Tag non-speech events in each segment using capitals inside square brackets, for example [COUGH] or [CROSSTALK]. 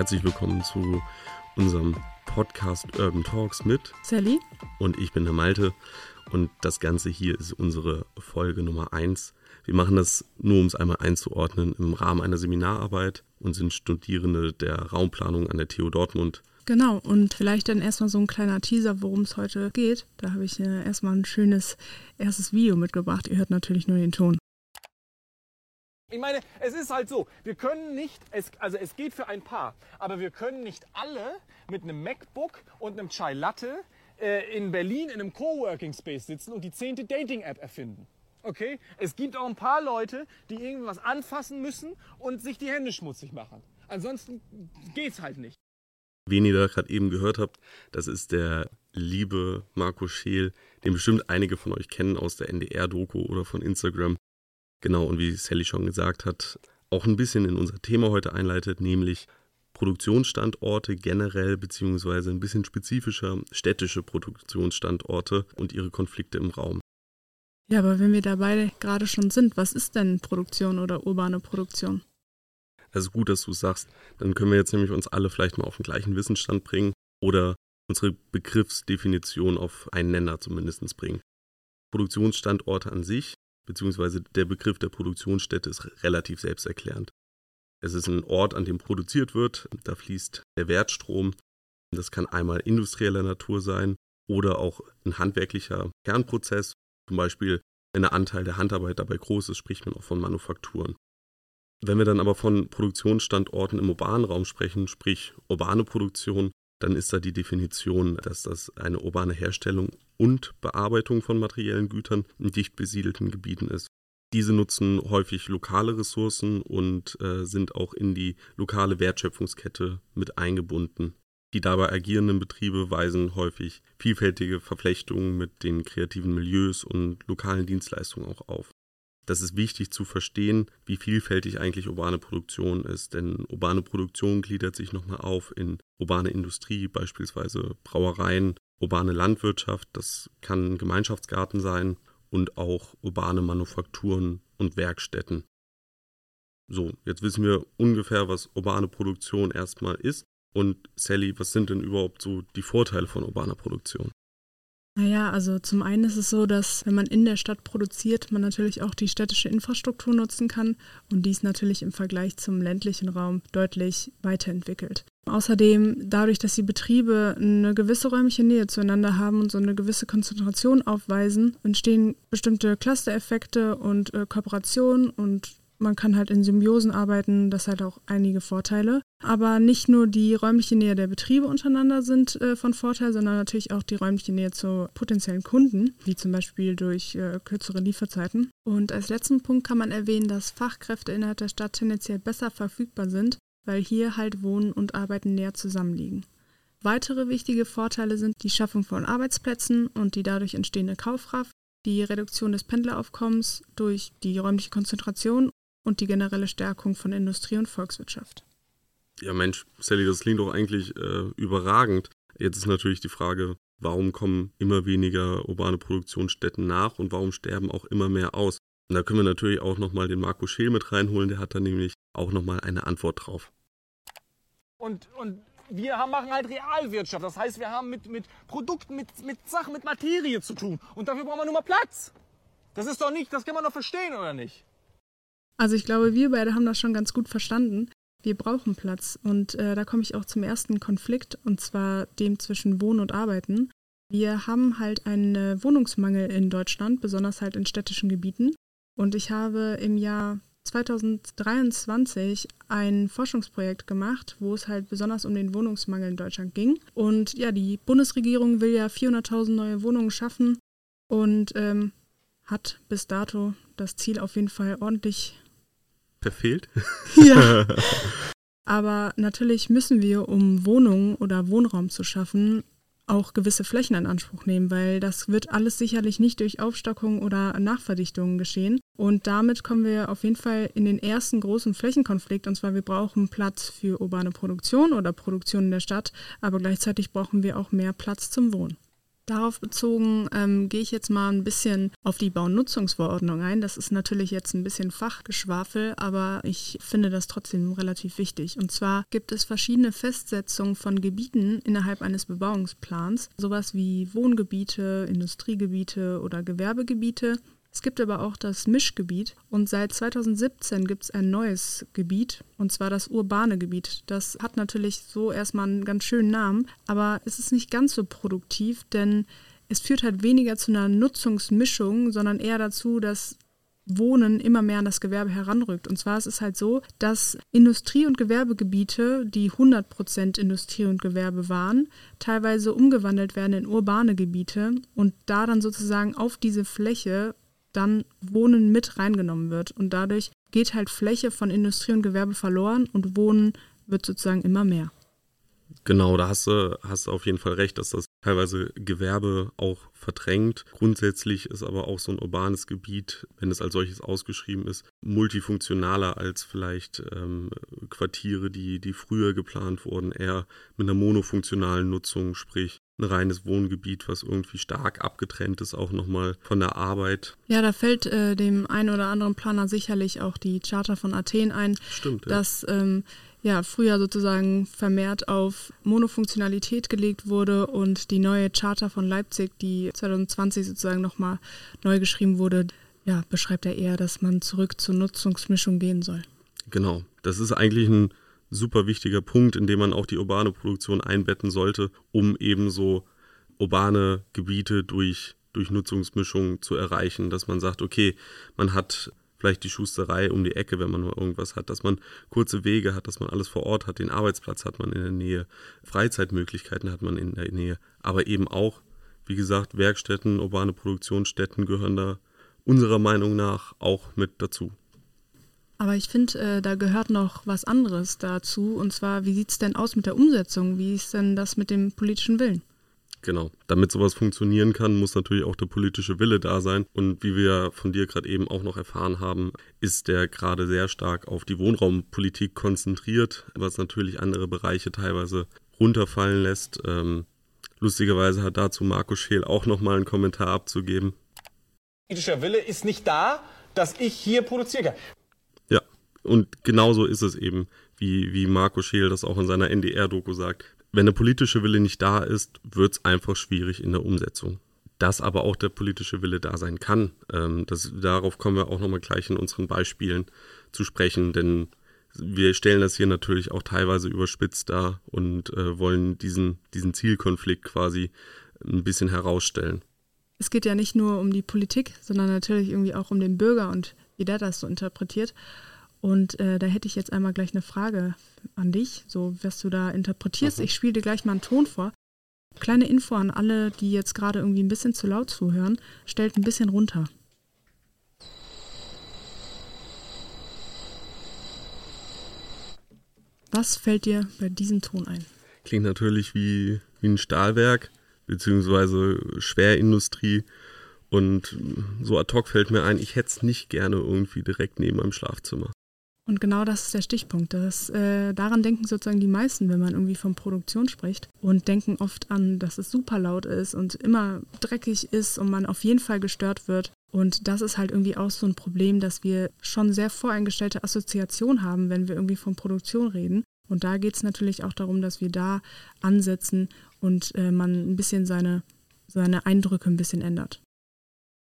herzlich willkommen zu unserem Podcast Urban Talks mit Sally und ich bin der Malte und das Ganze hier ist unsere Folge Nummer 1. Wir machen das nur, um es einmal einzuordnen, im Rahmen einer Seminararbeit und sind Studierende der Raumplanung an der TU Dortmund. Genau, und vielleicht dann erstmal so ein kleiner Teaser, worum es heute geht. Da habe ich äh, erstmal ein schönes erstes Video mitgebracht. Ihr hört natürlich nur den Ton. Ich meine, es ist halt so, wir können nicht, es, also es geht für ein Paar, aber wir können nicht alle mit einem MacBook und einem Chai Latte äh, in Berlin in einem Coworking Space sitzen und die zehnte Dating-App erfinden. Okay? Es gibt auch ein paar Leute, die irgendwas anfassen müssen und sich die Hände schmutzig machen. Ansonsten geht's halt nicht. Wen ihr da gerade eben gehört habt, das ist der liebe Marco Scheel, den bestimmt einige von euch kennen aus der NDR-Doku oder von Instagram. Genau, und wie Sally schon gesagt hat, auch ein bisschen in unser Thema heute einleitet, nämlich Produktionsstandorte generell, beziehungsweise ein bisschen spezifischer städtische Produktionsstandorte und ihre Konflikte im Raum. Ja, aber wenn wir dabei gerade schon sind, was ist denn Produktion oder urbane Produktion? Das ist gut, dass du es sagst. Dann können wir jetzt nämlich uns alle vielleicht mal auf den gleichen Wissensstand bringen oder unsere Begriffsdefinition auf einen Nenner zumindest bringen. Produktionsstandorte an sich beziehungsweise der Begriff der Produktionsstätte ist relativ selbsterklärend. Es ist ein Ort, an dem produziert wird, da fließt der Wertstrom. Das kann einmal industrieller Natur sein oder auch ein handwerklicher Kernprozess, zum Beispiel wenn der Anteil der Handarbeit dabei groß ist, spricht man auch von Manufakturen. Wenn wir dann aber von Produktionsstandorten im urbanen Raum sprechen, sprich urbane Produktion, dann ist da die Definition, dass das eine urbane Herstellung und Bearbeitung von materiellen Gütern in dicht besiedelten Gebieten ist. Diese nutzen häufig lokale Ressourcen und äh, sind auch in die lokale Wertschöpfungskette mit eingebunden. Die dabei agierenden Betriebe weisen häufig vielfältige Verflechtungen mit den kreativen Milieus und lokalen Dienstleistungen auch auf. Das ist wichtig zu verstehen, wie vielfältig eigentlich urbane Produktion ist, denn urbane Produktion gliedert sich nochmal auf in urbane Industrie, beispielsweise Brauereien, urbane Landwirtschaft, das kann Gemeinschaftsgarten sein und auch urbane Manufakturen und Werkstätten. So, jetzt wissen wir ungefähr, was urbane Produktion erstmal ist. Und Sally, was sind denn überhaupt so die Vorteile von urbaner Produktion? Naja, also zum einen ist es so, dass wenn man in der Stadt produziert, man natürlich auch die städtische Infrastruktur nutzen kann und dies natürlich im Vergleich zum ländlichen Raum deutlich weiterentwickelt. Außerdem, dadurch, dass die Betriebe eine gewisse räumliche Nähe zueinander haben und so eine gewisse Konzentration aufweisen, entstehen bestimmte Cluster-Effekte und äh, Kooperationen und man kann halt in Symbiosen arbeiten, das hat auch einige Vorteile. Aber nicht nur die räumliche Nähe der Betriebe untereinander sind äh, von Vorteil, sondern natürlich auch die räumliche Nähe zu potenziellen Kunden, wie zum Beispiel durch äh, kürzere Lieferzeiten. Und als letzten Punkt kann man erwähnen, dass Fachkräfte innerhalb der Stadt tendenziell besser verfügbar sind, weil hier halt Wohnen und Arbeiten näher zusammenliegen. Weitere wichtige Vorteile sind die Schaffung von Arbeitsplätzen und die dadurch entstehende Kaufkraft, die Reduktion des Pendleraufkommens durch die räumliche Konzentration und die generelle Stärkung von Industrie und Volkswirtschaft. Ja, Mensch, Sally, das klingt doch eigentlich äh, überragend. Jetzt ist natürlich die Frage, warum kommen immer weniger urbane Produktionsstätten nach und warum sterben auch immer mehr aus? Und da können wir natürlich auch nochmal den Marco Scheel mit reinholen, der hat da nämlich auch nochmal eine Antwort drauf. Und, und wir haben, machen halt Realwirtschaft. Das heißt, wir haben mit, mit Produkten, mit, mit Sachen, mit Materie zu tun. Und dafür brauchen wir nur mal Platz. Das ist doch nicht, das kann man doch verstehen, oder nicht? Also ich glaube, wir beide haben das schon ganz gut verstanden. Wir brauchen Platz. Und äh, da komme ich auch zum ersten Konflikt, und zwar dem zwischen Wohnen und Arbeiten. Wir haben halt einen Wohnungsmangel in Deutschland, besonders halt in städtischen Gebieten. Und ich habe im Jahr 2023 ein Forschungsprojekt gemacht, wo es halt besonders um den Wohnungsmangel in Deutschland ging. Und ja, die Bundesregierung will ja 400.000 neue Wohnungen schaffen und ähm, hat bis dato das Ziel auf jeden Fall ordentlich verfehlt. [LAUGHS] Ja. [LAUGHS] Aber natürlich müssen wir, um Wohnungen oder Wohnraum zu schaffen, auch gewisse Flächen in Anspruch nehmen, weil das wird alles sicherlich nicht durch Aufstockung oder Nachverdichtungen geschehen. Und damit kommen wir auf jeden Fall in den ersten großen Flächenkonflikt. Und zwar, wir brauchen Platz für urbane Produktion oder Produktion in der Stadt, aber gleichzeitig brauchen wir auch mehr Platz zum Wohnen. Darauf bezogen ähm, gehe ich jetzt mal ein bisschen auf die Baunutzungsverordnung ein. Das ist natürlich jetzt ein bisschen Fachgeschwafel, aber ich finde das trotzdem relativ wichtig. Und zwar gibt es verschiedene Festsetzungen von Gebieten innerhalb eines Bebauungsplans, sowas wie Wohngebiete, Industriegebiete oder Gewerbegebiete. Es gibt aber auch das Mischgebiet und seit 2017 gibt es ein neues Gebiet und zwar das urbane Gebiet. Das hat natürlich so erstmal einen ganz schönen Namen, aber es ist nicht ganz so produktiv, denn es führt halt weniger zu einer Nutzungsmischung, sondern eher dazu, dass Wohnen immer mehr an das Gewerbe heranrückt. Und zwar ist es halt so, dass Industrie- und Gewerbegebiete, die 100% Industrie und Gewerbe waren, teilweise umgewandelt werden in urbane Gebiete und da dann sozusagen auf diese Fläche dann Wohnen mit reingenommen wird. Und dadurch geht halt Fläche von Industrie und Gewerbe verloren und Wohnen wird sozusagen immer mehr. Genau, da hast du, hast du auf jeden Fall recht, dass das teilweise Gewerbe auch verdrängt. Grundsätzlich ist aber auch so ein urbanes Gebiet, wenn es als solches ausgeschrieben ist, multifunktionaler als vielleicht ähm, Quartiere, die, die früher geplant wurden, eher mit einer monofunktionalen Nutzung, sprich ein reines Wohngebiet, was irgendwie stark abgetrennt ist, auch nochmal von der Arbeit. Ja, da fällt äh, dem einen oder anderen Planer sicherlich auch die Charta von Athen ein, Stimmt, ja. dass ähm, ja, früher sozusagen vermehrt auf Monofunktionalität gelegt wurde und die neue Charta von Leipzig, die 2020 sozusagen nochmal neu geschrieben wurde, ja, beschreibt er eher, dass man zurück zur Nutzungsmischung gehen soll. Genau, das ist eigentlich ein super wichtiger Punkt, in dem man auch die urbane Produktion einbetten sollte, um eben so urbane Gebiete durch, durch Nutzungsmischung zu erreichen, dass man sagt, okay, man hat vielleicht die Schusterei um die Ecke, wenn man mal irgendwas hat, dass man kurze Wege hat, dass man alles vor Ort hat, den Arbeitsplatz hat man in der Nähe, Freizeitmöglichkeiten hat man in der Nähe, aber eben auch, wie gesagt, Werkstätten, urbane Produktionsstätten gehören da unserer Meinung nach auch mit dazu. Aber ich finde, äh, da gehört noch was anderes dazu. Und zwar, wie sieht es denn aus mit der Umsetzung? Wie ist denn das mit dem politischen Willen? Genau. Damit sowas funktionieren kann, muss natürlich auch der politische Wille da sein. Und wie wir von dir gerade eben auch noch erfahren haben, ist der gerade sehr stark auf die Wohnraumpolitik konzentriert, was natürlich andere Bereiche teilweise runterfallen lässt. Ähm, lustigerweise hat dazu Marco Scheel auch nochmal einen Kommentar abzugeben. Politischer Wille ist nicht da, dass ich hier produzieren kann. Ja, und genauso ist es eben, wie, wie Marco Scheel das auch in seiner NDR-Doku sagt. Wenn der politische Wille nicht da ist, wird es einfach schwierig in der Umsetzung. Dass aber auch der politische Wille da sein kann, ähm, das, darauf kommen wir auch nochmal gleich in unseren Beispielen zu sprechen, denn wir stellen das hier natürlich auch teilweise überspitzt dar und äh, wollen diesen, diesen Zielkonflikt quasi ein bisschen herausstellen. Es geht ja nicht nur um die Politik, sondern natürlich irgendwie auch um den Bürger und wie der das so interpretiert. Und äh, da hätte ich jetzt einmal gleich eine Frage an dich, so was du da interpretierst. Mhm. Ich spiele dir gleich mal einen Ton vor. Kleine Info an alle, die jetzt gerade irgendwie ein bisschen zu laut zuhören. Stellt ein bisschen runter. Was fällt dir bei diesem Ton ein? Klingt natürlich wie, wie ein Stahlwerk, beziehungsweise Schwerindustrie. Und so ad hoc fällt mir ein, ich hätte es nicht gerne irgendwie direkt neben meinem Schlafzimmer. Und genau das ist der Stichpunkt. Das, äh, daran denken sozusagen die meisten, wenn man irgendwie von Produktion spricht und denken oft an, dass es super laut ist und immer dreckig ist und man auf jeden Fall gestört wird. Und das ist halt irgendwie auch so ein Problem, dass wir schon sehr voreingestellte Assoziationen haben, wenn wir irgendwie von Produktion reden. Und da geht es natürlich auch darum, dass wir da ansetzen und äh, man ein bisschen seine, seine Eindrücke ein bisschen ändert.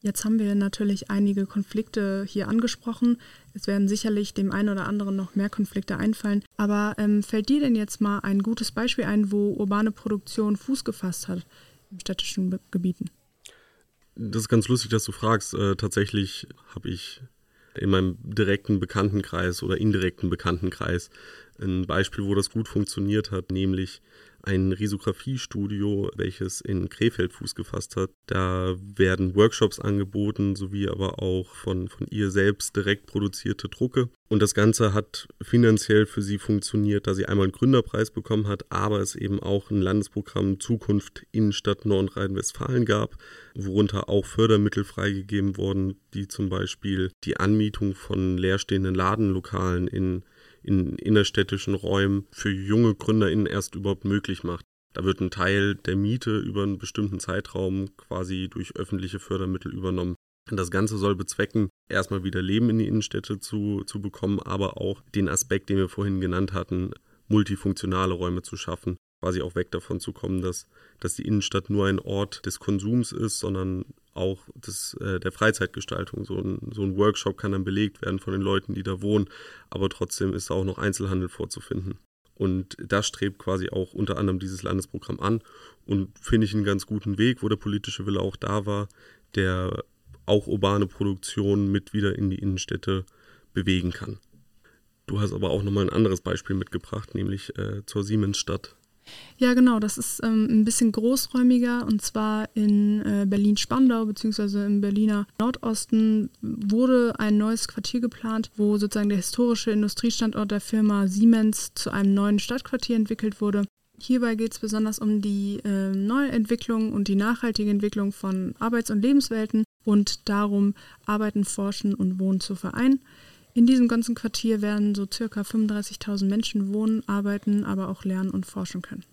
Jetzt haben wir natürlich einige Konflikte hier angesprochen. Es werden sicherlich dem einen oder anderen noch mehr Konflikte einfallen. Aber ähm, fällt dir denn jetzt mal ein gutes Beispiel ein, wo urbane Produktion Fuß gefasst hat in städtischen Gebieten? Das ist ganz lustig, dass du fragst. Äh, tatsächlich habe ich in meinem direkten Bekanntenkreis oder indirekten Bekanntenkreis ein Beispiel, wo das gut funktioniert hat, nämlich ein Risografiestudio, welches in Krefeld Fuß gefasst hat. Da werden Workshops angeboten, sowie aber auch von, von ihr selbst direkt produzierte Drucke. Und das Ganze hat finanziell für sie funktioniert, da sie einmal einen Gründerpreis bekommen hat, aber es eben auch ein Landesprogramm Zukunft Innenstadt Nordrhein-Westfalen gab, worunter auch Fördermittel freigegeben wurden, die zum Beispiel die Anmietung von leerstehenden Ladenlokalen in in innerstädtischen Räumen für junge GründerInnen erst überhaupt möglich macht. Da wird ein Teil der Miete über einen bestimmten Zeitraum quasi durch öffentliche Fördermittel übernommen. Und das Ganze soll bezwecken, erstmal wieder Leben in die Innenstädte zu, zu bekommen, aber auch den Aspekt, den wir vorhin genannt hatten, multifunktionale Räume zu schaffen. Quasi auch weg davon zu kommen, dass, dass die Innenstadt nur ein Ort des Konsums ist, sondern auch des, äh, der Freizeitgestaltung. So ein, so ein Workshop kann dann belegt werden von den Leuten, die da wohnen, aber trotzdem ist da auch noch Einzelhandel vorzufinden. Und das strebt quasi auch unter anderem dieses Landesprogramm an und finde ich einen ganz guten Weg, wo der politische Wille auch da war, der auch urbane Produktion mit wieder in die Innenstädte bewegen kann. Du hast aber auch nochmal ein anderes Beispiel mitgebracht, nämlich äh, zur Siemensstadt. Ja, genau, das ist ähm, ein bisschen großräumiger und zwar in äh, Berlin-Spandau beziehungsweise im Berliner Nordosten wurde ein neues Quartier geplant, wo sozusagen der historische Industriestandort der Firma Siemens zu einem neuen Stadtquartier entwickelt wurde. Hierbei geht es besonders um die äh, Neuentwicklung und die nachhaltige Entwicklung von Arbeits- und Lebenswelten und darum, Arbeiten, Forschen und Wohnen zu vereinen. In diesem ganzen Quartier werden so circa 35.000 Menschen wohnen, arbeiten, aber auch lernen und forschen können.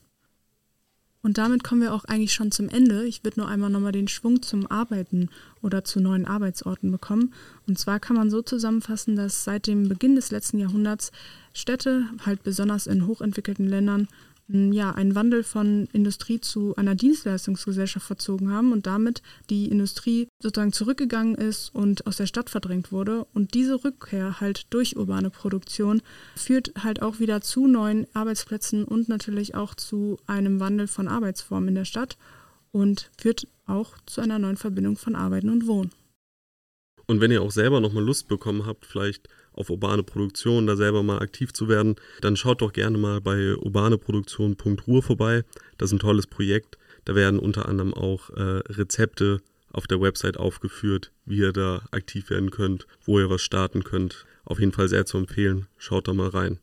Und damit kommen wir auch eigentlich schon zum Ende. Ich würde nur einmal nochmal den Schwung zum Arbeiten oder zu neuen Arbeitsorten bekommen. Und zwar kann man so zusammenfassen, dass seit dem Beginn des letzten Jahrhunderts Städte, halt besonders in hochentwickelten Ländern, ja, einen Wandel von Industrie zu einer Dienstleistungsgesellschaft verzogen haben und damit die Industrie sozusagen zurückgegangen ist und aus der Stadt verdrängt wurde. Und diese Rückkehr halt durch urbane Produktion führt halt auch wieder zu neuen Arbeitsplätzen und natürlich auch zu einem Wandel von Arbeitsformen in der Stadt und führt auch zu einer neuen Verbindung von Arbeiten und Wohnen. Und wenn ihr auch selber nochmal Lust bekommen habt, vielleicht auf urbane Produktion da selber mal aktiv zu werden, dann schaut doch gerne mal bei urbaneproduktion.ruhr vorbei. Das ist ein tolles Projekt. Da werden unter anderem auch äh, Rezepte auf der Website aufgeführt, wie ihr da aktiv werden könnt, wo ihr was starten könnt. Auf jeden Fall sehr zu empfehlen. Schaut da mal rein.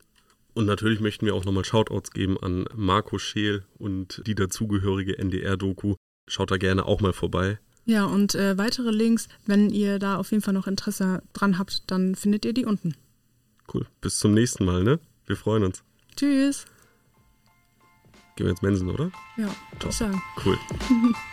Und natürlich möchten wir auch nochmal Shoutouts geben an Marco Scheel und die dazugehörige NDR-Doku. Schaut da gerne auch mal vorbei. Ja, und äh, weitere Links, wenn ihr da auf jeden Fall noch Interesse dran habt, dann findet ihr die unten. Cool. Bis zum nächsten Mal, ne? Wir freuen uns. Tschüss. Gehen wir ins Mensen, oder? Ja, würde ich sagen. Cool. [LAUGHS]